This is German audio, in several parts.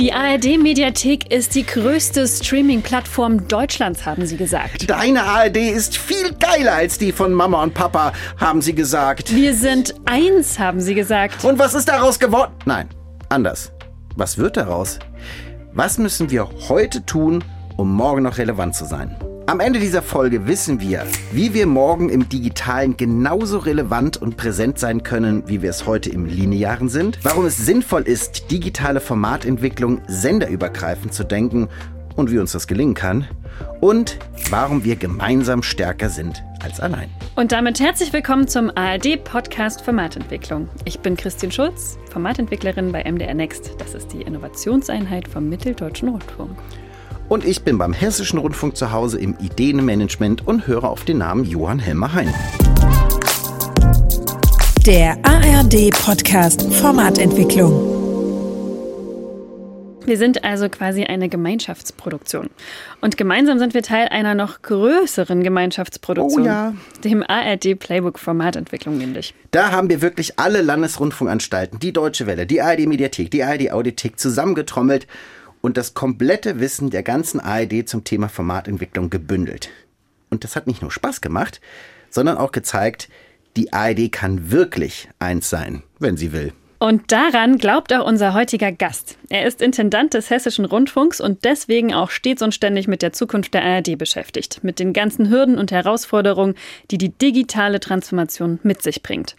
Die ARD-Mediathek ist die größte Streaming-Plattform Deutschlands, haben sie gesagt. Deine ARD ist viel geiler als die von Mama und Papa, haben sie gesagt. Wir sind eins, haben sie gesagt. Und was ist daraus geworden? Nein, anders. Was wird daraus? Was müssen wir heute tun, um morgen noch relevant zu sein? Am Ende dieser Folge wissen wir, wie wir morgen im Digitalen genauso relevant und präsent sein können, wie wir es heute im Linearen sind, warum es sinnvoll ist, digitale Formatentwicklung senderübergreifend zu denken und wie uns das gelingen kann und warum wir gemeinsam stärker sind als allein. Und damit herzlich willkommen zum ARD-Podcast Formatentwicklung. Ich bin Christine Schulz, Formatentwicklerin bei MDR Next. Das ist die Innovationseinheit vom Mitteldeutschen Rundfunk. Und ich bin beim Hessischen Rundfunk zu Hause im Ideenmanagement und höre auf den Namen Johann Helmer Hein. Der ARD-Podcast Formatentwicklung. Wir sind also quasi eine Gemeinschaftsproduktion. Und gemeinsam sind wir Teil einer noch größeren Gemeinschaftsproduktion. Oh ja. Dem ARD Playbook Formatentwicklung nämlich. Da haben wir wirklich alle Landesrundfunkanstalten, die Deutsche Welle, die ARD Mediathek, die ARD Audiothek zusammengetrommelt und das komplette Wissen der ganzen ARD zum Thema Formatentwicklung gebündelt. Und das hat nicht nur Spaß gemacht, sondern auch gezeigt, die ARD kann wirklich eins sein, wenn sie will. Und daran glaubt auch unser heutiger Gast. Er ist Intendant des Hessischen Rundfunks und deswegen auch stets und ständig mit der Zukunft der ARD beschäftigt, mit den ganzen Hürden und Herausforderungen, die die digitale Transformation mit sich bringt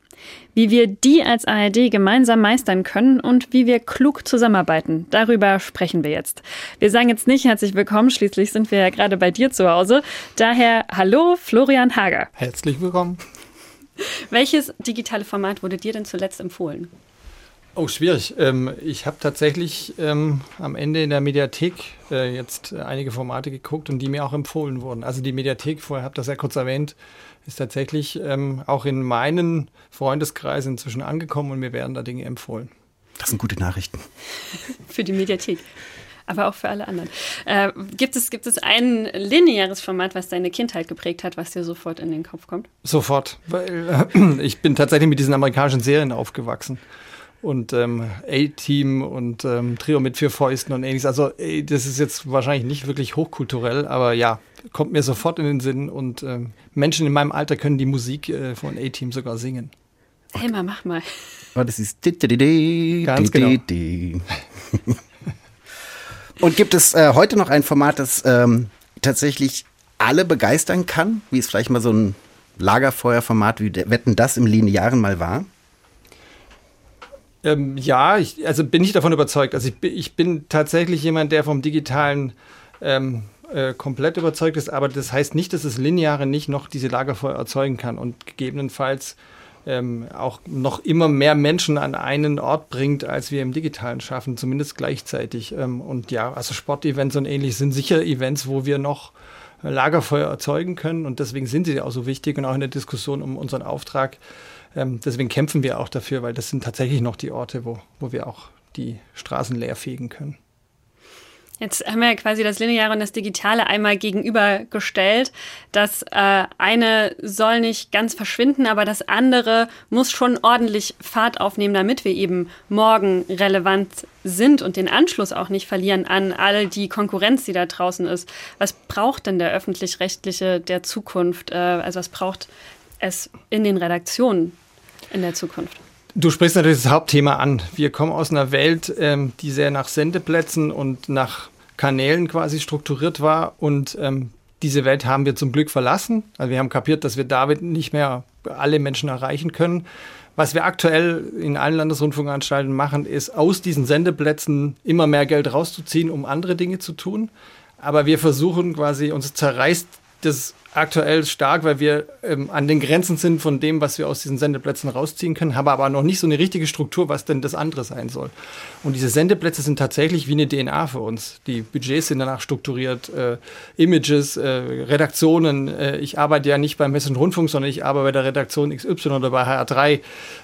wie wir die als ARD gemeinsam meistern können und wie wir klug zusammenarbeiten. Darüber sprechen wir jetzt. Wir sagen jetzt nicht herzlich willkommen, schließlich sind wir ja gerade bei dir zu Hause. Daher hallo, Florian Hager. Herzlich willkommen. Welches digitale Format wurde dir denn zuletzt empfohlen? Oh, schwierig. Ähm, ich habe tatsächlich ähm, am Ende in der Mediathek äh, jetzt einige Formate geguckt und die mir auch empfohlen wurden. Also die Mediathek, vorher habe das ja kurz erwähnt, ist tatsächlich ähm, auch in meinen Freundeskreisen inzwischen angekommen und mir werden da Dinge empfohlen. Das sind gute Nachrichten. für die Mediathek. Aber auch für alle anderen. Äh, gibt, es, gibt es ein lineares Format, was deine Kindheit geprägt hat, was dir sofort in den Kopf kommt? Sofort, weil äh, ich bin tatsächlich mit diesen amerikanischen Serien aufgewachsen und ähm, A-Team und ähm, Trio mit vier Fäusten und ähnliches. Also ey, das ist jetzt wahrscheinlich nicht wirklich hochkulturell, aber ja, kommt mir sofort in den Sinn und ähm, Menschen in meinem Alter können die Musik äh, von A-Team sogar singen. Helma, mach mal. Oh, das ist Ganz genau. Und gibt es äh, heute noch ein Format, das ähm, tatsächlich alle begeistern kann, wie es vielleicht mal so ein Lagerfeuerformat wie Wetten das im Linearen mal war? Ähm, ja, ich, also bin ich davon überzeugt. Also ich, ich bin tatsächlich jemand, der vom digitalen ähm, äh, komplett überzeugt ist, aber das heißt nicht, dass das Lineare nicht noch diese Lagerfeuer erzeugen kann und gegebenenfalls ähm, auch noch immer mehr Menschen an einen Ort bringt, als wir im Digitalen schaffen, zumindest gleichzeitig. Ähm, und ja, also Sportevents und ähnlich sind sicher Events, wo wir noch Lagerfeuer erzeugen können und deswegen sind sie auch so wichtig und auch in der Diskussion um unseren Auftrag ähm, deswegen kämpfen wir auch dafür, weil das sind tatsächlich noch die Orte, wo, wo wir auch die Straßen leer fegen können. Jetzt haben wir quasi das Lineare und das Digitale einmal gegenübergestellt. Das äh, eine soll nicht ganz verschwinden, aber das andere muss schon ordentlich Fahrt aufnehmen, damit wir eben morgen relevant sind und den Anschluss auch nicht verlieren an all die Konkurrenz, die da draußen ist. Was braucht denn der öffentlich-rechtliche der Zukunft? Äh, also was braucht es in den Redaktionen in der Zukunft? Du sprichst natürlich das Hauptthema an. Wir kommen aus einer Welt, ähm, die sehr nach Sendeplätzen und nach Kanälen quasi strukturiert war. Und ähm, diese Welt haben wir zum Glück verlassen. Also wir haben kapiert, dass wir damit nicht mehr alle Menschen erreichen können. Was wir aktuell in allen Landesrundfunkanstalten machen, ist aus diesen Sendeplätzen immer mehr Geld rauszuziehen, um andere Dinge zu tun. Aber wir versuchen quasi, uns zerreißt das aktuell stark, weil wir ähm, an den Grenzen sind von dem, was wir aus diesen Sendeplätzen rausziehen können, haben aber noch nicht so eine richtige Struktur, was denn das andere sein soll. Und diese Sendeplätze sind tatsächlich wie eine DNA für uns. Die Budgets sind danach strukturiert, äh, Images, äh, Redaktionen. Äh, ich arbeite ja nicht beim Hessischen Rundfunk, sondern ich arbeite bei der Redaktion XY oder bei HR3.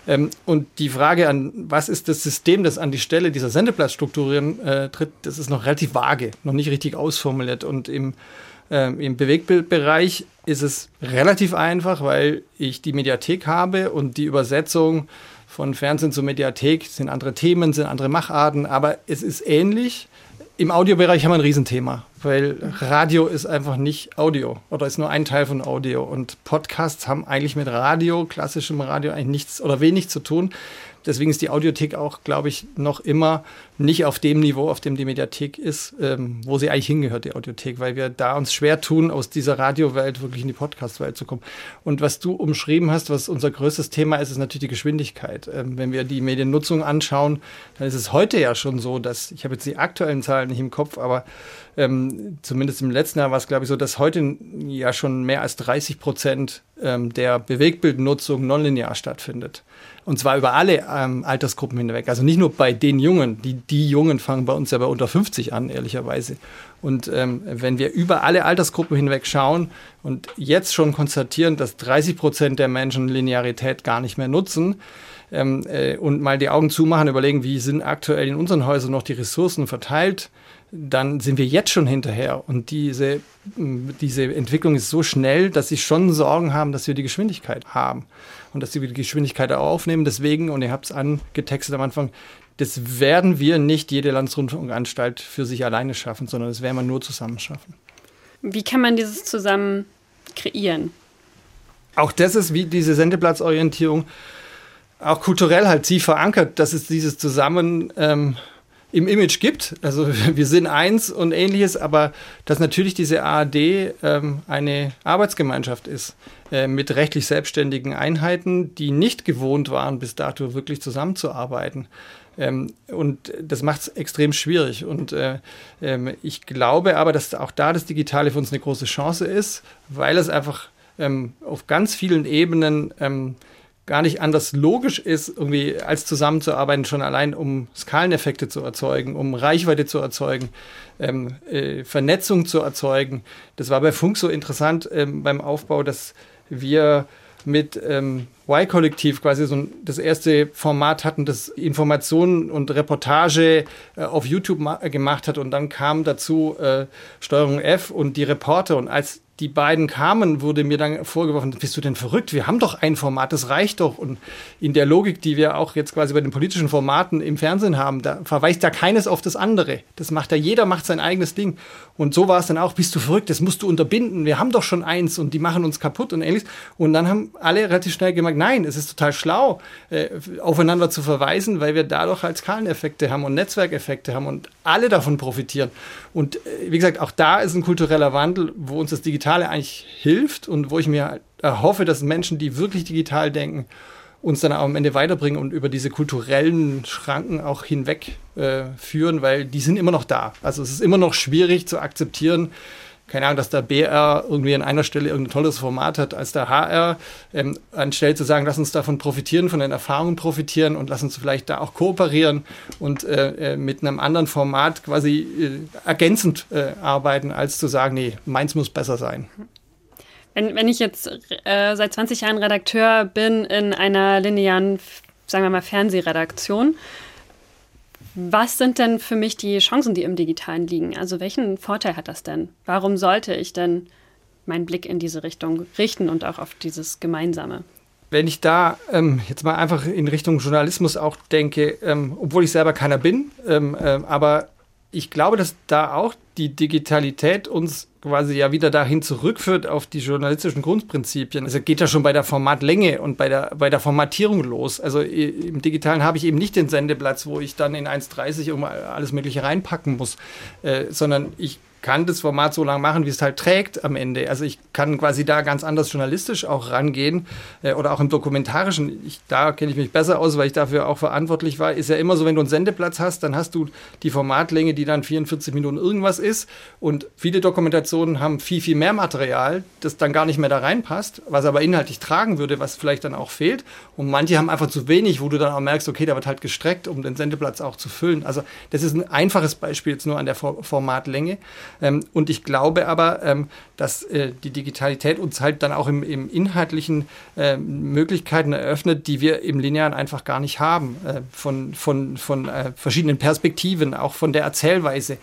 Ähm, und die Frage an, was ist das System, das an die Stelle dieser Sendeplatzstrukturen äh, tritt, das ist noch relativ vage, noch nicht richtig ausformuliert. Und im ähm, Im Bewegtbildbereich ist es relativ einfach, weil ich die Mediathek habe und die Übersetzung von Fernsehen zur Mediathek, sind andere Themen, sind andere Macharten, aber es ist ähnlich. Im Audiobereich haben wir ein Riesenthema, weil Radio ist einfach nicht Audio oder ist nur ein Teil von Audio. Und Podcasts haben eigentlich mit Radio, klassischem Radio, eigentlich nichts oder wenig zu tun. Deswegen ist die Audiothek auch, glaube ich, noch immer nicht auf dem Niveau, auf dem die Mediathek ist, ähm, wo sie eigentlich hingehört, die Audiothek, weil wir da uns schwer tun, aus dieser Radiowelt wirklich in die Podcast-Welt zu kommen. Und was du umschrieben hast, was unser größtes Thema ist, ist natürlich die Geschwindigkeit. Ähm, wenn wir die Mediennutzung anschauen, dann ist es heute ja schon so, dass, ich habe jetzt die aktuellen Zahlen nicht im Kopf, aber ähm, zumindest im letzten Jahr war es, glaube ich, so, dass heute ja schon mehr als 30 Prozent ähm, der Bewegbildnutzung nonlinear stattfindet. Und zwar über alle ähm, Altersgruppen hinweg. Also nicht nur bei den Jungen. Die, die Jungen fangen bei uns ja bei unter 50 an, ehrlicherweise. Und ähm, wenn wir über alle Altersgruppen hinweg schauen und jetzt schon konstatieren, dass 30 Prozent der Menschen Linearität gar nicht mehr nutzen, ähm, äh, und mal die Augen zumachen, überlegen, wie sind aktuell in unseren Häusern noch die Ressourcen verteilt, dann sind wir jetzt schon hinterher. Und diese, diese Entwicklung ist so schnell, dass sie schon Sorgen haben, dass wir die Geschwindigkeit haben und dass sie die Geschwindigkeit aufnehmen. Deswegen, und ihr habt es angetextet am Anfang, das werden wir nicht jede Landesrundfunkanstalt für sich alleine schaffen, sondern das werden wir nur zusammen schaffen. Wie kann man dieses zusammen kreieren? Auch das ist wie diese Sendeplatzorientierung auch kulturell halt tief verankert, dass es dieses Zusammen ähm, im Image gibt. Also wir sind eins und ähnliches, aber dass natürlich diese ARD ähm, eine Arbeitsgemeinschaft ist äh, mit rechtlich selbstständigen Einheiten, die nicht gewohnt waren, bis dato wirklich zusammenzuarbeiten. Ähm, und das macht es extrem schwierig. Und äh, äh, ich glaube aber, dass auch da das Digitale für uns eine große Chance ist, weil es einfach ähm, auf ganz vielen Ebenen ähm, gar nicht anders logisch ist, irgendwie als zusammenzuarbeiten, schon allein um Skaleneffekte zu erzeugen, um Reichweite zu erzeugen, ähm, äh, Vernetzung zu erzeugen. Das war bei Funk so interessant ähm, beim Aufbau, dass wir mit ähm, Y-Kollektiv quasi so das erste Format hatten, das Informationen und Reportage äh, auf YouTube gemacht hat und dann kam dazu äh, Steuerung F und die Reporter und als die beiden kamen, wurde mir dann vorgeworfen, bist du denn verrückt? Wir haben doch ein Format, das reicht doch. Und in der Logik, die wir auch jetzt quasi bei den politischen Formaten im Fernsehen haben, da verweist ja keines auf das andere. Das macht ja jeder, macht sein eigenes Ding. Und so war es dann auch, bist du verrückt, das musst du unterbinden. Wir haben doch schon eins und die machen uns kaputt und ähnliches. Und dann haben alle relativ schnell gemerkt, nein, es ist total schlau, äh, aufeinander zu verweisen, weil wir dadurch halt Skaleneffekte haben und Netzwerkeffekte haben und alle davon profitieren. Und äh, wie gesagt, auch da ist ein kultureller Wandel, wo uns das Digitale eigentlich hilft und wo ich mir erhoffe, dass Menschen, die wirklich digital denken, uns dann am Ende weiterbringen und über diese kulturellen Schranken auch hinweg äh, führen, weil die sind immer noch da. Also es ist immer noch schwierig zu akzeptieren, keine Ahnung, dass der BR irgendwie an einer Stelle irgendein tolles Format hat als der HR, ähm, anstelle zu sagen, lass uns davon profitieren, von den Erfahrungen profitieren und lass uns vielleicht da auch kooperieren und äh, äh, mit einem anderen Format quasi äh, ergänzend äh, arbeiten, als zu sagen, nee, meins muss besser sein. Wenn, wenn ich jetzt äh, seit 20 Jahren Redakteur bin in einer linearen, sagen wir mal, Fernsehredaktion, was sind denn für mich die Chancen, die im Digitalen liegen? Also welchen Vorteil hat das denn? Warum sollte ich denn meinen Blick in diese Richtung richten und auch auf dieses Gemeinsame? Wenn ich da ähm, jetzt mal einfach in Richtung Journalismus auch denke, ähm, obwohl ich selber keiner bin, ähm, ähm aber ich glaube, dass da auch die Digitalität uns quasi ja wieder dahin zurückführt auf die journalistischen Grundprinzipien. Also geht ja schon bei der Formatlänge und bei der, bei der Formatierung los. Also im Digitalen habe ich eben nicht den Sendeplatz, wo ich dann in 1,30 um alles Mögliche reinpacken muss, äh, sondern ich kann das Format so lang machen, wie es halt trägt am Ende. Also ich kann quasi da ganz anders journalistisch auch rangehen äh, oder auch im Dokumentarischen. Ich, da kenne ich mich besser aus, weil ich dafür auch verantwortlich war. Ist ja immer so, wenn du einen Sendeplatz hast, dann hast du die Formatlänge, die dann 44 Minuten irgendwas ist. Und viele Dokumentationen haben viel, viel mehr Material, das dann gar nicht mehr da reinpasst, was aber inhaltlich tragen würde, was vielleicht dann auch fehlt. Und manche haben einfach zu wenig, wo du dann auch merkst, okay, da wird halt gestreckt, um den Sendeplatz auch zu füllen. Also das ist ein einfaches Beispiel jetzt nur an der Formatlänge. Ähm, und ich glaube aber, ähm, dass äh, die Digitalität uns halt dann auch im, im inhaltlichen äh, Möglichkeiten eröffnet, die wir im Linearen einfach gar nicht haben, äh, von, von, von äh, verschiedenen Perspektiven, auch von der Erzählweise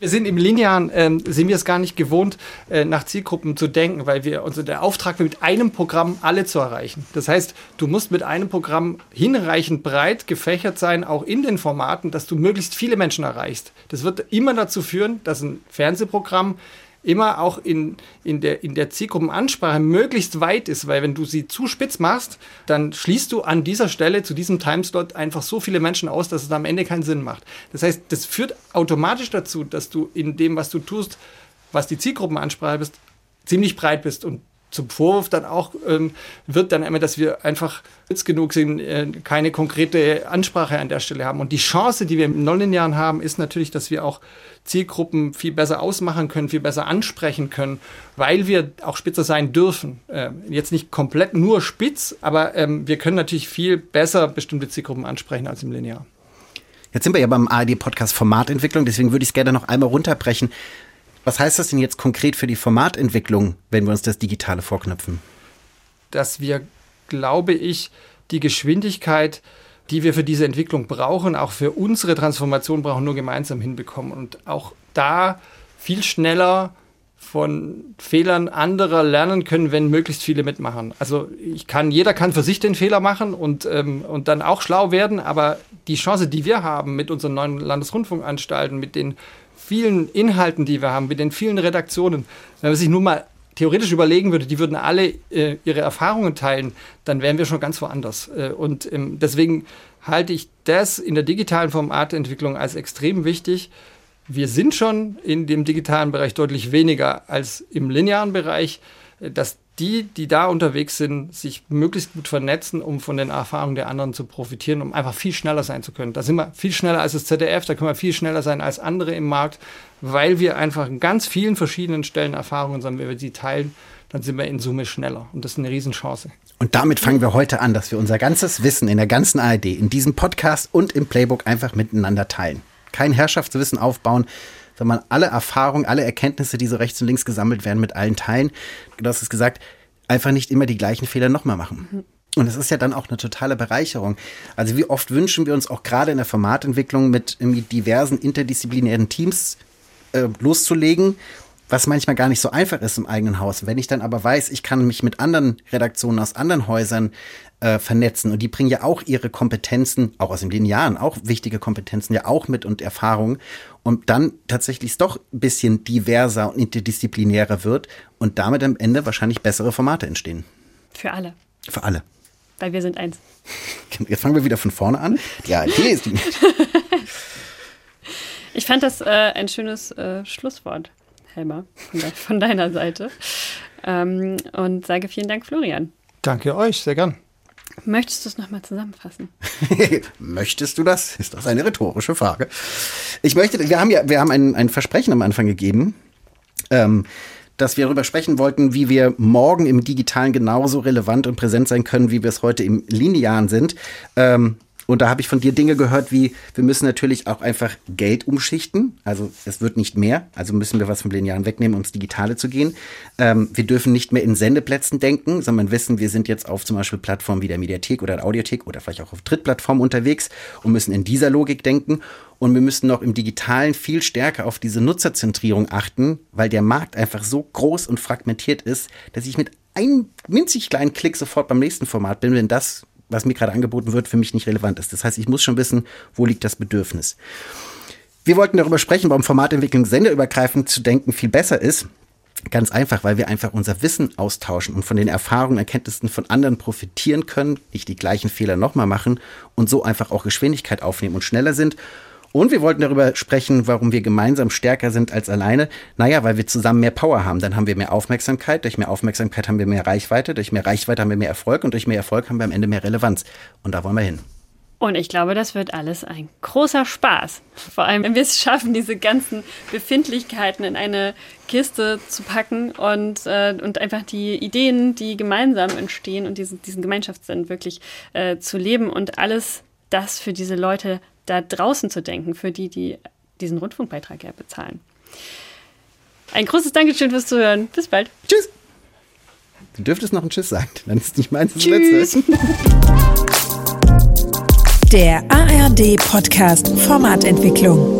Wir sind im Linearen, ähm, sind wir es gar nicht gewohnt, äh, nach Zielgruppen zu denken, weil wir, also der Auftrag mit einem Programm alle zu erreichen. Das heißt, du musst mit einem Programm hinreichend breit gefächert sein, auch in den Formaten, dass du möglichst viele Menschen erreichst. Das wird immer dazu führen, dass ein Fernsehprogramm immer auch in, in, der, in der Zielgruppenansprache möglichst weit ist, weil wenn du sie zu spitz machst, dann schließt du an dieser Stelle zu diesem Timeslot einfach so viele Menschen aus, dass es am Ende keinen Sinn macht. Das heißt, das führt automatisch dazu, dass du in dem, was du tust, was die Zielgruppenansprache bist, ziemlich breit bist und zum Vorwurf dann auch ähm, wird dann immer, dass wir einfach spitz genug sind, äh, keine konkrete Ansprache an der Stelle haben. Und die Chance, die wir im Nonlinearen haben, ist natürlich, dass wir auch Zielgruppen viel besser ausmachen können, viel besser ansprechen können, weil wir auch spitzer sein dürfen. Äh, jetzt nicht komplett nur spitz, aber ähm, wir können natürlich viel besser bestimmte Zielgruppen ansprechen als im Linear. Jetzt sind wir ja beim ARD-Podcast Formatentwicklung, deswegen würde ich es gerne noch einmal runterbrechen. Was heißt das denn jetzt konkret für die Formatentwicklung, wenn wir uns das Digitale vorknüpfen? Dass wir, glaube ich, die Geschwindigkeit die wir für diese Entwicklung brauchen, auch für unsere Transformation brauchen, nur gemeinsam hinbekommen. Und auch da viel schneller von Fehlern anderer lernen können, wenn möglichst viele mitmachen. Also ich kann, jeder kann für sich den Fehler machen und, ähm, und dann auch schlau werden, aber die Chance, die wir haben mit unseren neuen Landesrundfunkanstalten, mit den vielen Inhalten, die wir haben, mit den vielen Redaktionen, wenn man sich nur mal theoretisch überlegen würde, die würden alle äh, ihre Erfahrungen teilen, dann wären wir schon ganz woanders. Äh, und ähm, deswegen halte ich das in der digitalen Formatentwicklung als extrem wichtig. Wir sind schon in dem digitalen Bereich deutlich weniger als im linearen Bereich, äh, dass die, die da unterwegs sind, sich möglichst gut vernetzen, um von den Erfahrungen der anderen zu profitieren, um einfach viel schneller sein zu können. Da sind wir viel schneller als das ZDF, da können wir viel schneller sein als andere im Markt, weil wir einfach in ganz vielen verschiedenen Stellen Erfahrungen haben. Wenn wir sie teilen, dann sind wir in Summe schneller. Und das ist eine Riesenchance. Und damit fangen wir heute an, dass wir unser ganzes Wissen in der ganzen ARD, in diesem Podcast und im Playbook einfach miteinander teilen. Kein Herrschaftswissen aufbauen, sondern alle Erfahrungen, alle Erkenntnisse, die so rechts und links gesammelt werden, mit allen teilen. Du hast es gesagt, einfach nicht immer die gleichen Fehler nochmal machen. Mhm. Und es ist ja dann auch eine totale Bereicherung. Also wie oft wünschen wir uns auch gerade in der Formatentwicklung mit diversen interdisziplinären Teams äh, loszulegen, was manchmal gar nicht so einfach ist im eigenen Haus. Wenn ich dann aber weiß, ich kann mich mit anderen Redaktionen aus anderen Häusern äh, vernetzen und die bringen ja auch ihre Kompetenzen, auch aus den Jahren, auch wichtige Kompetenzen ja auch mit und Erfahrungen und dann tatsächlich es doch ein bisschen diverser und interdisziplinärer wird und damit am Ende wahrscheinlich bessere Formate entstehen. Für alle. Für alle. Weil wir sind eins. Jetzt fangen wir wieder von vorne an. Ja, hier ist die. ich fand das äh, ein schönes äh, Schlusswort, Helmer, von, de von deiner Seite. Ähm, und sage vielen Dank, Florian. Danke euch, sehr gern. Möchtest du es nochmal zusammenfassen? Möchtest du das? Ist das eine rhetorische Frage? Ich möchte, wir haben ja, wir haben ein, ein Versprechen am Anfang gegeben, ähm, dass wir darüber sprechen wollten, wie wir morgen im Digitalen genauso relevant und präsent sein können, wie wir es heute im Linearen sind. Ähm, und da habe ich von dir Dinge gehört, wie wir müssen natürlich auch einfach Geld umschichten. Also es wird nicht mehr. Also müssen wir was vom Linearen wegnehmen, um ins Digitale zu gehen. Ähm, wir dürfen nicht mehr in Sendeplätzen denken, sondern wissen, wir sind jetzt auf zum Beispiel Plattformen wie der Mediathek oder der Audiothek oder vielleicht auch auf Drittplattformen unterwegs und müssen in dieser Logik denken. Und wir müssen noch im Digitalen viel stärker auf diese Nutzerzentrierung achten, weil der Markt einfach so groß und fragmentiert ist, dass ich mit einem winzig kleinen Klick sofort beim nächsten Format bin, wenn das was mir gerade angeboten wird, für mich nicht relevant ist. Das heißt, ich muss schon wissen, wo liegt das Bedürfnis. Wir wollten darüber sprechen, warum Formatentwicklung senderübergreifend zu denken viel besser ist. Ganz einfach, weil wir einfach unser Wissen austauschen und von den Erfahrungen, Erkenntnissen von anderen profitieren können, nicht die gleichen Fehler nochmal machen und so einfach auch Geschwindigkeit aufnehmen und schneller sind und wir wollten darüber sprechen, warum wir gemeinsam stärker sind als alleine. Naja, weil wir zusammen mehr Power haben. Dann haben wir mehr Aufmerksamkeit. Durch mehr Aufmerksamkeit haben wir mehr Reichweite. Durch mehr Reichweite haben wir mehr Erfolg. Und durch mehr Erfolg haben wir am Ende mehr Relevanz. Und da wollen wir hin. Und ich glaube, das wird alles ein großer Spaß. Vor allem, wenn wir es schaffen, diese ganzen Befindlichkeiten in eine Kiste zu packen und, äh, und einfach die Ideen, die gemeinsam entstehen und diesen, diesen Gemeinschaftssinn wirklich äh, zu leben und alles das für diese Leute da draußen zu denken, für die, die diesen Rundfunkbeitrag ja bezahlen. Ein großes Dankeschön fürs Zuhören. Bis bald. Tschüss. Du dürftest noch ein Tschüss sagen, dann ist nicht meins das Tschüss. letzte. Der ARD Podcast Formatentwicklung.